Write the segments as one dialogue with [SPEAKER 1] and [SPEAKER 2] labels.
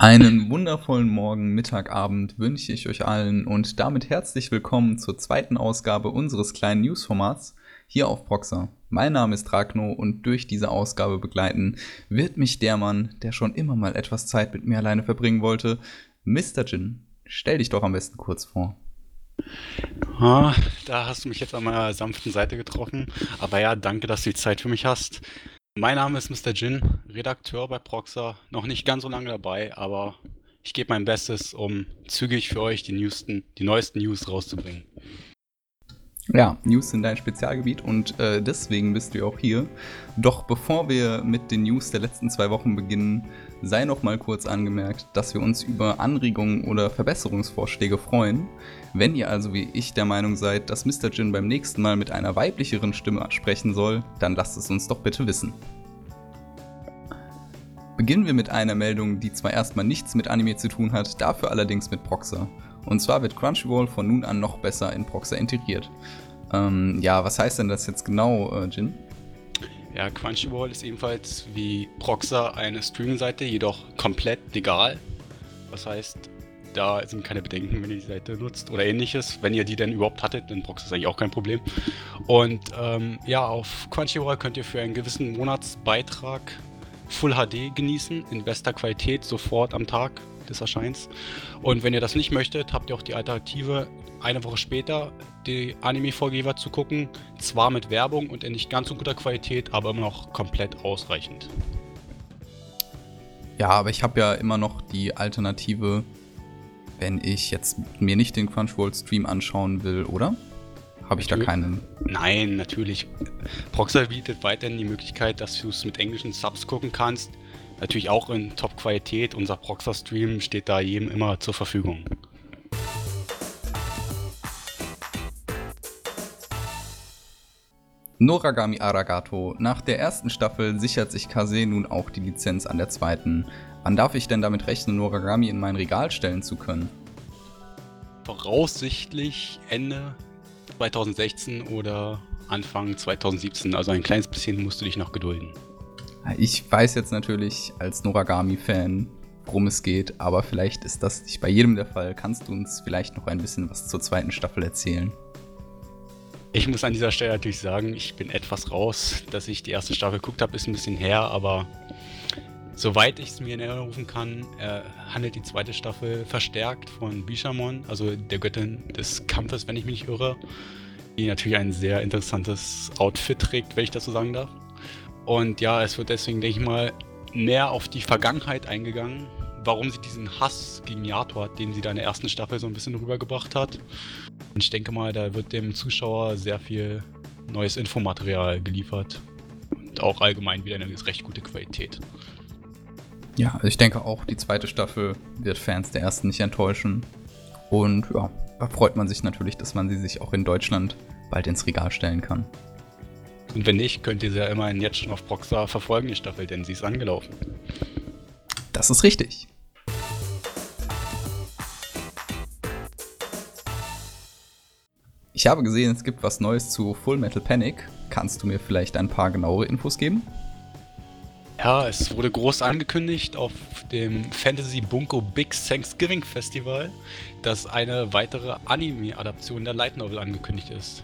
[SPEAKER 1] Einen wundervollen Morgen, Mittag, Abend wünsche ich euch allen und damit herzlich willkommen zur zweiten Ausgabe unseres kleinen Newsformats hier auf Proxa. Mein Name ist Ragno und durch diese Ausgabe begleiten wird mich der Mann, der schon immer mal etwas Zeit mit mir alleine verbringen wollte, Mr. Jin. Stell dich doch am besten kurz vor.
[SPEAKER 2] Ah, da hast du mich jetzt an meiner sanften Seite getroffen. Aber ja, danke, dass du die Zeit für mich hast. Mein Name ist Mr. Jin, Redakteur bei Proxa. Noch nicht ganz so lange dabei, aber ich gebe mein Bestes, um zügig für euch die, newsten, die neuesten News rauszubringen.
[SPEAKER 1] Ja, News sind dein Spezialgebiet und äh, deswegen bist du auch hier. Doch bevor wir mit den News der letzten zwei Wochen beginnen, sei noch mal kurz angemerkt, dass wir uns über Anregungen oder Verbesserungsvorschläge freuen. Wenn ihr also wie ich der Meinung seid, dass Mr. Jin beim nächsten Mal mit einer weiblicheren Stimme sprechen soll, dann lasst es uns doch bitte wissen. Beginnen wir mit einer Meldung, die zwar erstmal nichts mit Anime zu tun hat, dafür allerdings mit Proxa. Und zwar wird Crunchyroll von nun an noch besser in Proxa integriert. Ähm, ja, was heißt denn das jetzt genau, äh, Jin?
[SPEAKER 2] Ja, Crunchyroll ist ebenfalls wie Proxa eine Streaming-Seite, jedoch komplett legal. Das heißt, da sind keine Bedenken, wenn ihr die Seite nutzt oder ähnliches. Wenn ihr die denn überhaupt hattet, dann Proxa ist eigentlich auch kein Problem. Und ähm, ja, auf Crunchyroll könnt ihr für einen gewissen Monatsbeitrag Full HD genießen, in bester Qualität, sofort am Tag des Erscheins. Und wenn ihr das nicht möchtet, habt ihr auch die Alternative, eine Woche später die Anime-Vorgeber zu gucken. Zwar mit Werbung und in nicht ganz so guter Qualität, aber immer noch komplett ausreichend.
[SPEAKER 1] Ja, aber ich habe ja immer noch die Alternative, wenn ich jetzt mir nicht den Crunchyroll-Stream anschauen will, oder? Habe ich da keinen?
[SPEAKER 2] Nein, natürlich. Proxer bietet weiterhin die Möglichkeit, dass du es mit englischen Subs gucken kannst. Natürlich auch in Top-Qualität. Unser Proxer-Stream steht da jedem immer zur Verfügung.
[SPEAKER 1] Noragami Aragato. Nach der ersten Staffel sichert sich Kase nun auch die Lizenz an der zweiten. Wann darf ich denn damit rechnen, Noragami in mein Regal stellen zu können?
[SPEAKER 2] Voraussichtlich Ende 2016 oder Anfang 2017. Also ein kleines bisschen musst du dich noch gedulden.
[SPEAKER 1] Ich weiß jetzt natürlich als Noragami-Fan, worum es geht, aber vielleicht ist das nicht bei jedem der Fall. Kannst du uns vielleicht noch ein bisschen was zur zweiten Staffel erzählen?
[SPEAKER 2] Ich muss an dieser Stelle natürlich sagen, ich bin etwas raus. Dass ich die erste Staffel geguckt habe, ist ein bisschen her, aber soweit ich es mir in Erinnerung rufen kann, äh, handelt die zweite Staffel verstärkt von Bishamon, also der Göttin des Kampfes, wenn ich mich nicht irre, die natürlich ein sehr interessantes Outfit trägt, wenn ich das so sagen darf. Und ja, es wird deswegen, denke ich mal, mehr auf die Vergangenheit eingegangen, warum sie diesen Hass gegen Yato hat, den sie da in der ersten Staffel so ein bisschen rübergebracht hat. Und ich denke mal, da wird dem Zuschauer sehr viel neues Infomaterial geliefert. Und auch allgemein wieder eine recht gute Qualität.
[SPEAKER 1] Ja, also ich denke auch, die zweite Staffel wird Fans der ersten nicht enttäuschen. Und ja, da freut man sich natürlich, dass man sie sich auch in Deutschland bald ins Regal stellen kann.
[SPEAKER 2] Und wenn nicht, könnt ihr sie ja immerhin jetzt schon auf Proxa verfolgen, die Staffel, denn sie ist angelaufen.
[SPEAKER 1] Das ist richtig. Ich habe gesehen, es gibt was Neues zu Full Metal Panic. Kannst du mir vielleicht ein paar genauere Infos geben?
[SPEAKER 2] Ja, es wurde groß angekündigt auf dem Fantasy Bunko Big Thanksgiving Festival, dass eine weitere Anime-Adaption der Light Novel angekündigt ist.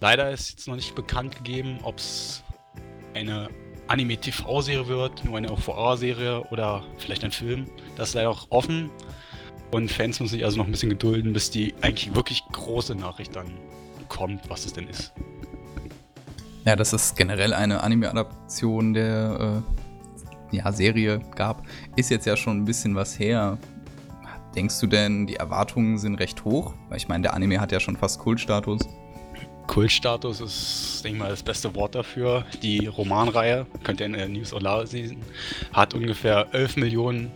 [SPEAKER 2] Leider ist jetzt noch nicht bekannt gegeben, ob es eine Anime-TV-Serie wird, nur eine OVA-Serie oder vielleicht ein Film. Das ist leider auch offen. Und Fans müssen sich also noch ein bisschen gedulden, bis die eigentlich wirklich große Nachricht dann kommt, was es denn ist.
[SPEAKER 1] Ja, dass es generell eine Anime-Adaption der äh, ja, Serie gab, ist jetzt ja schon ein bisschen was her. Denkst du denn, die Erwartungen sind recht hoch? Weil ich meine, der Anime hat ja schon fast Kultstatus.
[SPEAKER 2] Kultstatus ist, denke ich mal, das beste Wort dafür. Die Romanreihe, könnt ihr in der News Ola sehen, hat ungefähr 11 Millionen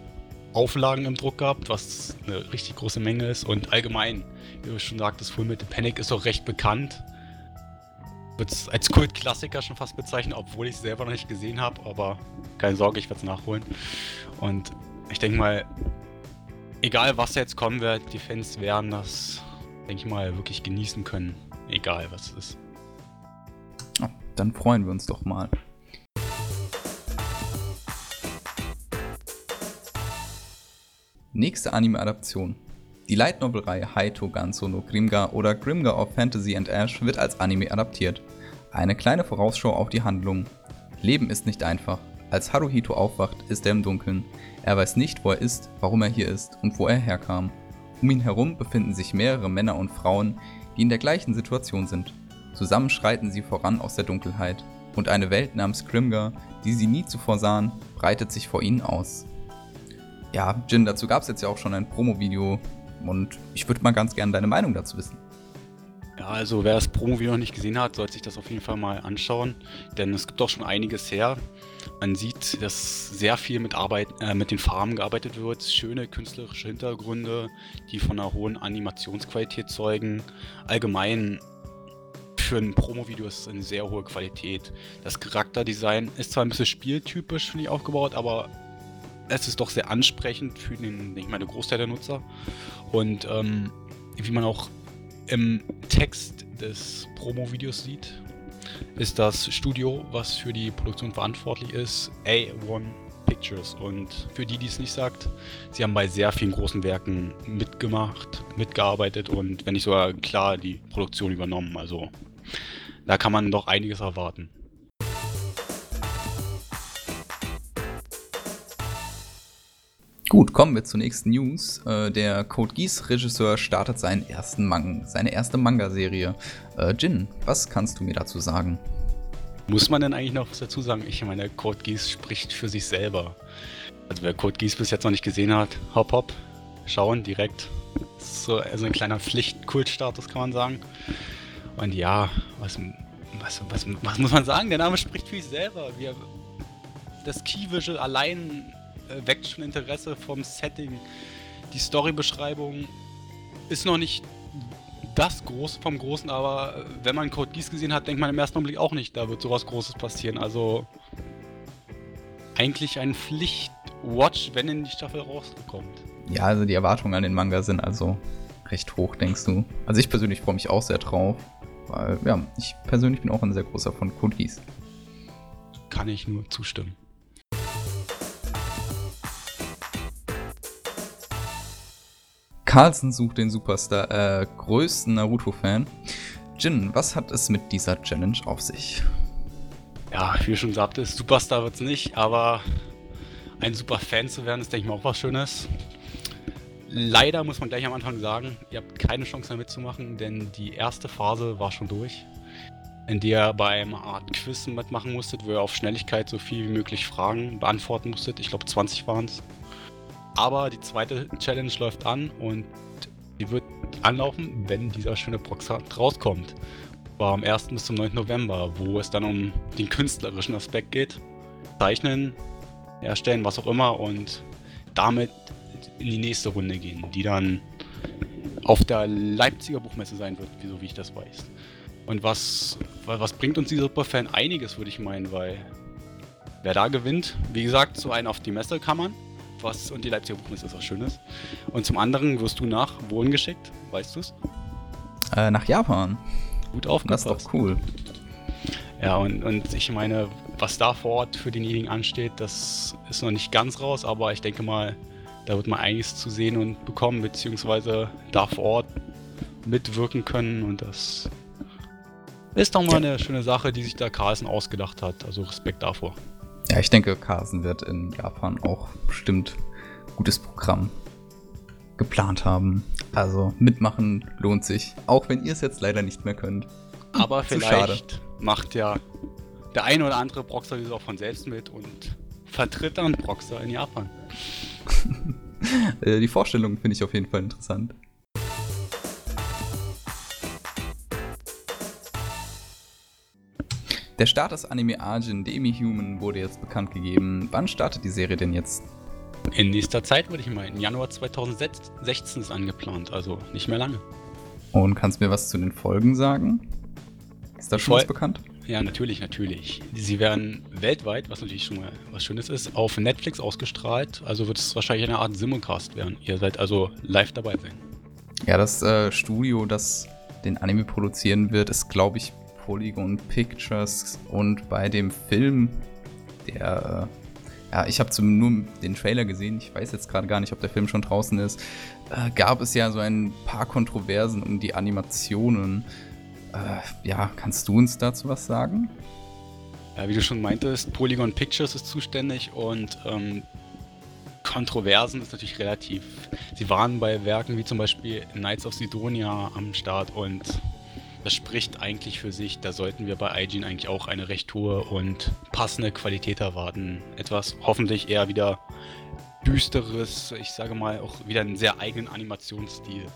[SPEAKER 2] Auflagen im Druck gehabt, was eine richtig große Menge ist. Und allgemein, wie du schon sagtest, Full Metal Panic ist auch recht bekannt. Als Kultklassiker schon fast bezeichnen, obwohl ich es selber noch nicht gesehen habe. Aber keine Sorge, ich werde es nachholen. Und ich denke mal, egal was jetzt kommen wird, die Fans werden das, denke ich mal, wirklich genießen können. Egal, was es ist.
[SPEAKER 1] Oh, dann freuen wir uns doch mal. Nächste Anime-Adaption. Die Light Novel-Reihe Haito Ganso no Grimga oder Grimga of Fantasy and Ash wird als Anime adaptiert. Eine kleine Vorausschau auf die Handlung. Leben ist nicht einfach. Als Haruhito aufwacht, ist er im Dunkeln. Er weiß nicht, wo er ist, warum er hier ist und wo er herkam. Um ihn herum befinden sich mehrere Männer und Frauen, die in der gleichen Situation sind. Zusammen schreiten sie voran aus der Dunkelheit. Und eine Welt namens Grimgar, die sie nie zuvor sahen, breitet sich vor ihnen aus. Ja, Jin, dazu gab es jetzt ja auch schon ein Promo-Video und ich würde mal ganz gerne deine Meinung dazu wissen.
[SPEAKER 2] Ja, also wer das Promo-Video noch nicht gesehen hat, sollte sich das auf jeden Fall mal anschauen, denn es gibt doch schon einiges her. Man sieht, dass sehr viel mit, Arbeit, äh, mit den Farben gearbeitet wird, schöne künstlerische Hintergründe, die von einer hohen Animationsqualität zeugen. Allgemein für ein Promo-Video ist es eine sehr hohe Qualität. Das Charakterdesign ist zwar ein bisschen spieltypisch, finde ich, aufgebaut, aber es ist doch sehr ansprechend für den, ich meine, Großteil der Nutzer. Und ähm, wie man auch im Text des Promo-Videos sieht, ist das Studio, was für die Produktion verantwortlich ist, A1 Pictures. Und für die, die es nicht sagt, sie haben bei sehr vielen großen Werken mitgemacht, mitgearbeitet und wenn nicht sogar klar die Produktion übernommen. Also da kann man doch einiges erwarten.
[SPEAKER 1] Gut, kommen wir zur nächsten News. Äh, der Code Geass Regisseur startet seinen ersten Mang seine erste Manga-Serie. Äh, Jin, was kannst du mir dazu sagen?
[SPEAKER 2] Muss man denn eigentlich noch was dazu sagen? Ich meine, Code Geass spricht für sich selber. Also wer Code Geass bis jetzt noch nicht gesehen hat, hopp hopp, schauen direkt. So also ein kleiner Pflicht-Kultstatus kann man sagen. Und ja, was, was, was, was muss man sagen? Der Name spricht für sich selber. Wir, das Key Visual allein weckt schon Interesse vom Setting. Die Storybeschreibung ist noch nicht das Große vom Großen, aber äh, wenn man Code Geass gesehen hat, denkt man im ersten Augenblick auch nicht, da wird sowas Großes passieren. Also eigentlich ein Pflicht-Watch, wenn denn die Staffel rauskommt.
[SPEAKER 1] Ja, also die Erwartungen an den Manga sind also recht hoch, denkst du? Also ich persönlich freue mich auch sehr drauf, weil ja, ich persönlich bin auch ein sehr großer von Code Geass.
[SPEAKER 2] Kann ich nur zustimmen.
[SPEAKER 1] Carlson sucht den Superstar, äh, größten Naruto-Fan. Jin, was hat es mit dieser Challenge auf sich?
[SPEAKER 2] Ja, wie schon sagte, Superstar wird es nicht, aber ein Super-Fan zu werden, ist, denke ich mal, auch was Schönes. Leider muss man gleich am Anfang sagen, ihr habt keine Chance mehr mitzumachen, denn die erste Phase war schon durch, in der ihr beim Art Quiz mitmachen musstet, wo ihr auf Schnelligkeit so viel wie möglich Fragen beantworten musstet. Ich glaube 20 waren es. Aber die zweite Challenge läuft an und die wird anlaufen, wenn dieser schöne Proxat rauskommt. War am 1. bis zum 9. November, wo es dann um den künstlerischen Aspekt geht. Zeichnen, erstellen, was auch immer und damit in die nächste Runde gehen, die dann auf der Leipziger Buchmesse sein wird, so wie ich das weiß. Und was, was bringt uns dieser Superfan? Einiges, würde ich meinen, weil wer da gewinnt, wie gesagt, so einen auf die Messe kann man was und die Leipziger Buchmesse ist was Schönes. Und zum anderen wirst du nach wohin geschickt? Weißt du es?
[SPEAKER 1] Äh, nach Japan.
[SPEAKER 2] Gut aufgepasst.
[SPEAKER 1] Das ist doch cool.
[SPEAKER 2] Ja, und, und ich meine, was da vor Ort für denjenigen ansteht, das ist noch nicht ganz raus, aber ich denke mal, da wird man einiges zu sehen und bekommen, beziehungsweise da vor Ort mitwirken können und das ist doch mal ja. eine schöne Sache, die sich da Carlsen ausgedacht hat. Also Respekt davor.
[SPEAKER 1] Ja, ich denke, Carson wird in Japan auch bestimmt gutes Programm geplant haben. Also mitmachen lohnt sich, auch wenn ihr es jetzt leider nicht mehr könnt.
[SPEAKER 2] Aber Zu vielleicht schade. macht ja der eine oder andere Proxer auch von selbst mit und vertritt dann Proxer in Japan.
[SPEAKER 1] Äh, die Vorstellung finde ich auf jeden Fall interessant. Der Start des Anime Arjin Demi-Human wurde jetzt bekannt gegeben. Wann startet die Serie denn jetzt?
[SPEAKER 2] In nächster Zeit würde ich meinen. Januar 2016 ist angeplant, also nicht mehr lange.
[SPEAKER 1] Und kannst du mir was zu den Folgen sagen? Ist das schon was bekannt?
[SPEAKER 2] Ja, natürlich, natürlich. Sie werden weltweit, was natürlich schon mal was Schönes ist, auf Netflix ausgestrahlt. Also wird es wahrscheinlich eine Art Simulcast werden. Ihr seid also live dabei sein.
[SPEAKER 1] Ja, das äh, Studio, das den Anime produzieren wird, ist, glaube ich, Polygon Pictures und bei dem Film, der, äh, ja, ich habe nur den Trailer gesehen, ich weiß jetzt gerade gar nicht, ob der Film schon draußen ist, äh, gab es ja so ein paar Kontroversen um die Animationen. Äh, ja, kannst du uns dazu was sagen?
[SPEAKER 2] Ja, wie du schon meintest, Polygon Pictures ist zuständig und ähm, Kontroversen ist natürlich relativ. Sie waren bei Werken wie zum Beispiel Knights of Sidonia am Start und das spricht eigentlich für sich. Da sollten wir bei IGN eigentlich auch eine recht hohe und passende Qualität erwarten. Etwas hoffentlich eher wieder düsteres, ich sage mal auch wieder einen sehr eigenen Animationsstil.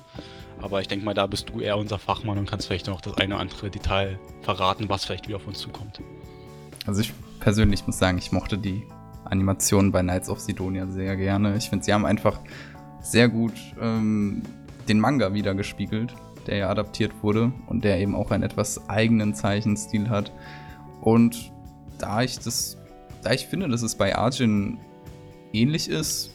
[SPEAKER 2] Aber ich denke mal, da bist du eher unser Fachmann und kannst vielleicht noch das eine oder andere Detail verraten, was vielleicht wieder auf uns zukommt.
[SPEAKER 1] Also ich persönlich muss sagen, ich mochte die Animationen bei Knights of Sidonia sehr gerne. Ich finde, sie haben einfach sehr gut ähm, den Manga wieder gespiegelt der ja adaptiert wurde und der eben auch einen etwas eigenen Zeichenstil hat. Und da ich das, da ich finde, dass es bei Arjun ähnlich ist,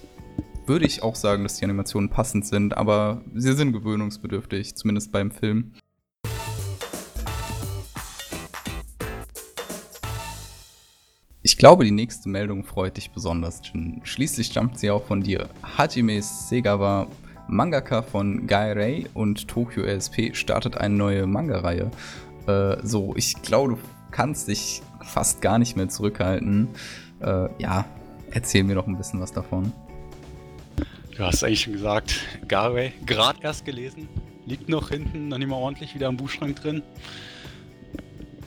[SPEAKER 1] würde ich auch sagen, dass die Animationen passend sind, aber sie sind gewöhnungsbedürftig, zumindest beim Film. Ich glaube, die nächste Meldung freut dich besonders, Jin. Schließlich stammt sie auch von dir. Hajime Segawa Mangaka von Guy Ray und Tokyo ASP startet eine neue Manga-Reihe. Äh, so, ich glaube, du kannst dich fast gar nicht mehr zurückhalten. Äh, ja, erzähl mir doch ein bisschen was davon.
[SPEAKER 2] Du hast eigentlich schon gesagt, Garway, gerade erst gelesen, liegt noch hinten, noch nicht mal ordentlich wieder im Buchschrank drin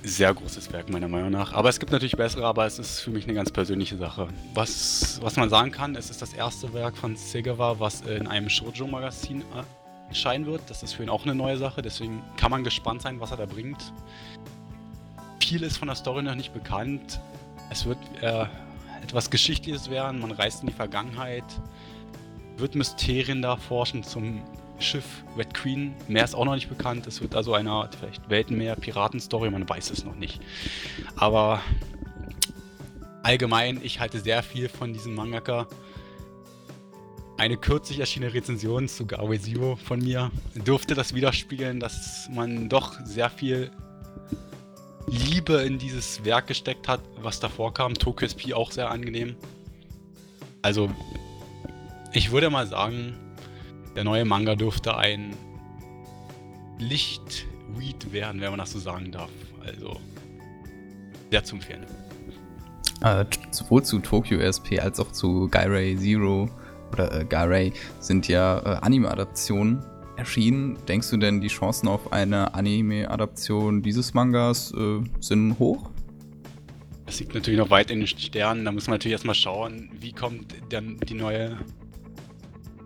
[SPEAKER 2] sehr großes Werk meiner Meinung nach. Aber es gibt natürlich bessere, aber es ist für mich eine ganz persönliche Sache. Was, was man sagen kann, es ist das erste Werk von Segawa, was in einem Shoujo-Magazin erscheinen wird. Das ist für ihn auch eine neue Sache, deswegen kann man gespannt sein, was er da bringt. Viel ist von der Story noch nicht bekannt. Es wird äh, etwas Geschichtliches werden, man reist in die Vergangenheit, wird Mysterien da forschen zum Schiff Red Queen. Mehr ist auch noch nicht bekannt. Es wird also eine vielleicht Weltenmeer-Piraten-Story, man weiß es noch nicht. Aber allgemein, ich halte sehr viel von diesem Mangaka. Eine kürzlich erschienene Rezension zu Gawe Zero von mir durfte das widerspiegeln, dass man doch sehr viel Liebe in dieses Werk gesteckt hat, was davor kam. Tokyo SP auch sehr angenehm. Also, ich würde mal sagen, der neue Manga dürfte ein Licht-Read werden, wenn man das so sagen darf. Also sehr zu empfehlen.
[SPEAKER 1] Äh, sowohl zu Tokyo SP als auch zu Gairay Zero oder äh, Gairay sind ja äh, Anime-Adaptionen erschienen. Denkst du denn, die Chancen auf eine Anime-Adaption dieses Mangas äh, sind hoch?
[SPEAKER 2] Das liegt natürlich noch weit in den Sternen. Da muss man natürlich erstmal schauen, wie kommt dann die neue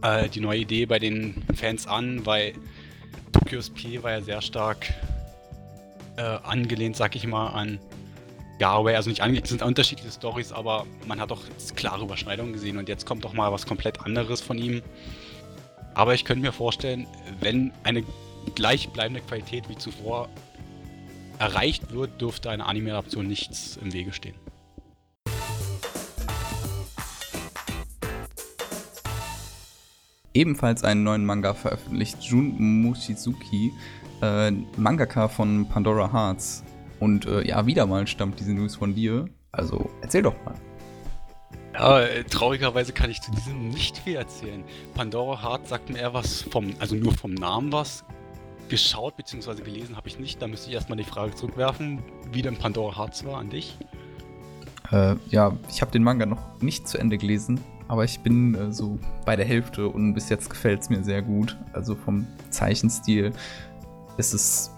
[SPEAKER 2] äh, die neue Idee bei den Fans an, weil Tokyo's P war ja sehr stark äh, angelehnt, sag ich mal, an Garway. Also nicht angelehnt, es sind unterschiedliche Stories, aber man hat doch klare Überschneidungen gesehen und jetzt kommt doch mal was komplett anderes von ihm. Aber ich könnte mir vorstellen, wenn eine gleichbleibende Qualität wie zuvor erreicht wird, dürfte eine Anime-Adaption nichts im Wege stehen.
[SPEAKER 1] Ebenfalls einen neuen Manga veröffentlicht, Jun Mochizuki, äh, Mangaka von Pandora Hearts. Und äh, ja, wieder mal stammt diese News von dir. Also erzähl doch mal.
[SPEAKER 2] Ja, traurigerweise kann ich zu diesem nicht viel erzählen. Pandora Hearts sagt mir eher was vom, also nur vom Namen was. Geschaut bzw. gelesen habe ich nicht. Da müsste ich erstmal die Frage zurückwerfen, wie denn Pandora Hearts war an dich.
[SPEAKER 1] Äh, ja, ich habe den Manga noch nicht zu Ende gelesen aber ich bin äh, so bei der Hälfte und bis jetzt gefällt es mir sehr gut. Also vom Zeichenstil ist es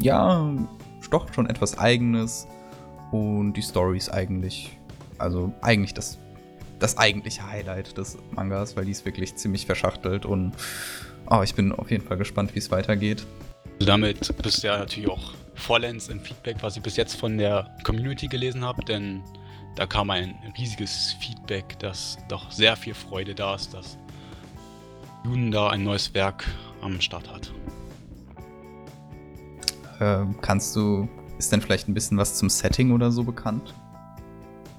[SPEAKER 1] ja doch schon etwas Eigenes und die Story ist eigentlich, also eigentlich das, das eigentliche Highlight des Mangas, weil die ist wirklich ziemlich verschachtelt und oh, ich bin auf jeden Fall gespannt, wie es weitergeht.
[SPEAKER 2] Damit bist du ja natürlich auch vollends im Feedback, was ich bis jetzt von der Community gelesen habe, denn da kam ein riesiges Feedback, dass doch sehr viel Freude da ist, dass Jun da ein neues Werk am Start hat.
[SPEAKER 1] Ähm, kannst du, ist denn vielleicht ein bisschen was zum Setting oder so bekannt?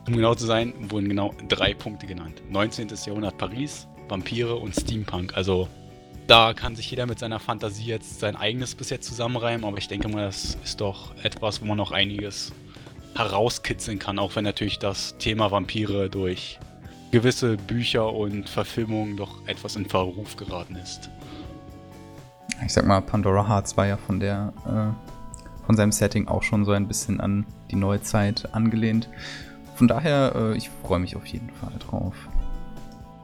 [SPEAKER 2] Um genau zu sein, wurden genau drei Punkte genannt. 19. Jahrhundert Paris, Vampire und Steampunk. Also da kann sich jeder mit seiner Fantasie jetzt sein eigenes bis jetzt zusammenreimen, aber ich denke mal, das ist doch etwas, wo man noch einiges herauskitzeln kann, auch wenn natürlich das Thema Vampire durch gewisse Bücher und Verfilmungen doch etwas in Verruf geraten ist.
[SPEAKER 1] Ich sag mal, Pandora Hearts war ja von der äh, von seinem Setting auch schon so ein bisschen an die neue Zeit angelehnt. Von daher, äh, ich freue mich auf jeden Fall drauf.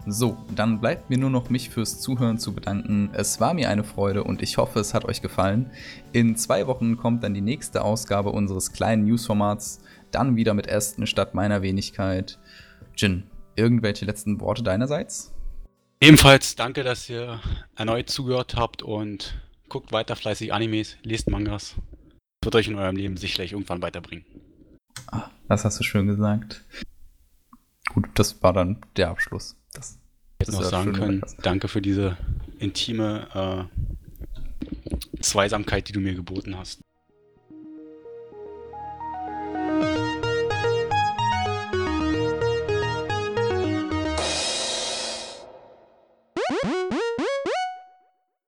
[SPEAKER 1] So, dann bleibt mir nur noch mich fürs Zuhören zu bedanken. Es war mir eine Freude und ich hoffe, es hat euch gefallen. In zwei Wochen kommt dann die nächste Ausgabe unseres kleinen Newsformats. Dann wieder mit Ästen statt meiner Wenigkeit. Jin, irgendwelche letzten Worte deinerseits?
[SPEAKER 2] Ebenfalls danke, dass ihr erneut zugehört habt und guckt weiter fleißig Animes, lest Mangas. Das wird euch in eurem Leben sicherlich irgendwann weiterbringen.
[SPEAKER 1] Ah, das hast du schön gesagt. Gut, das war dann der Abschluss. Das,
[SPEAKER 2] ich hätte noch sagen können, danke für diese intime äh, Zweisamkeit, die du mir geboten hast.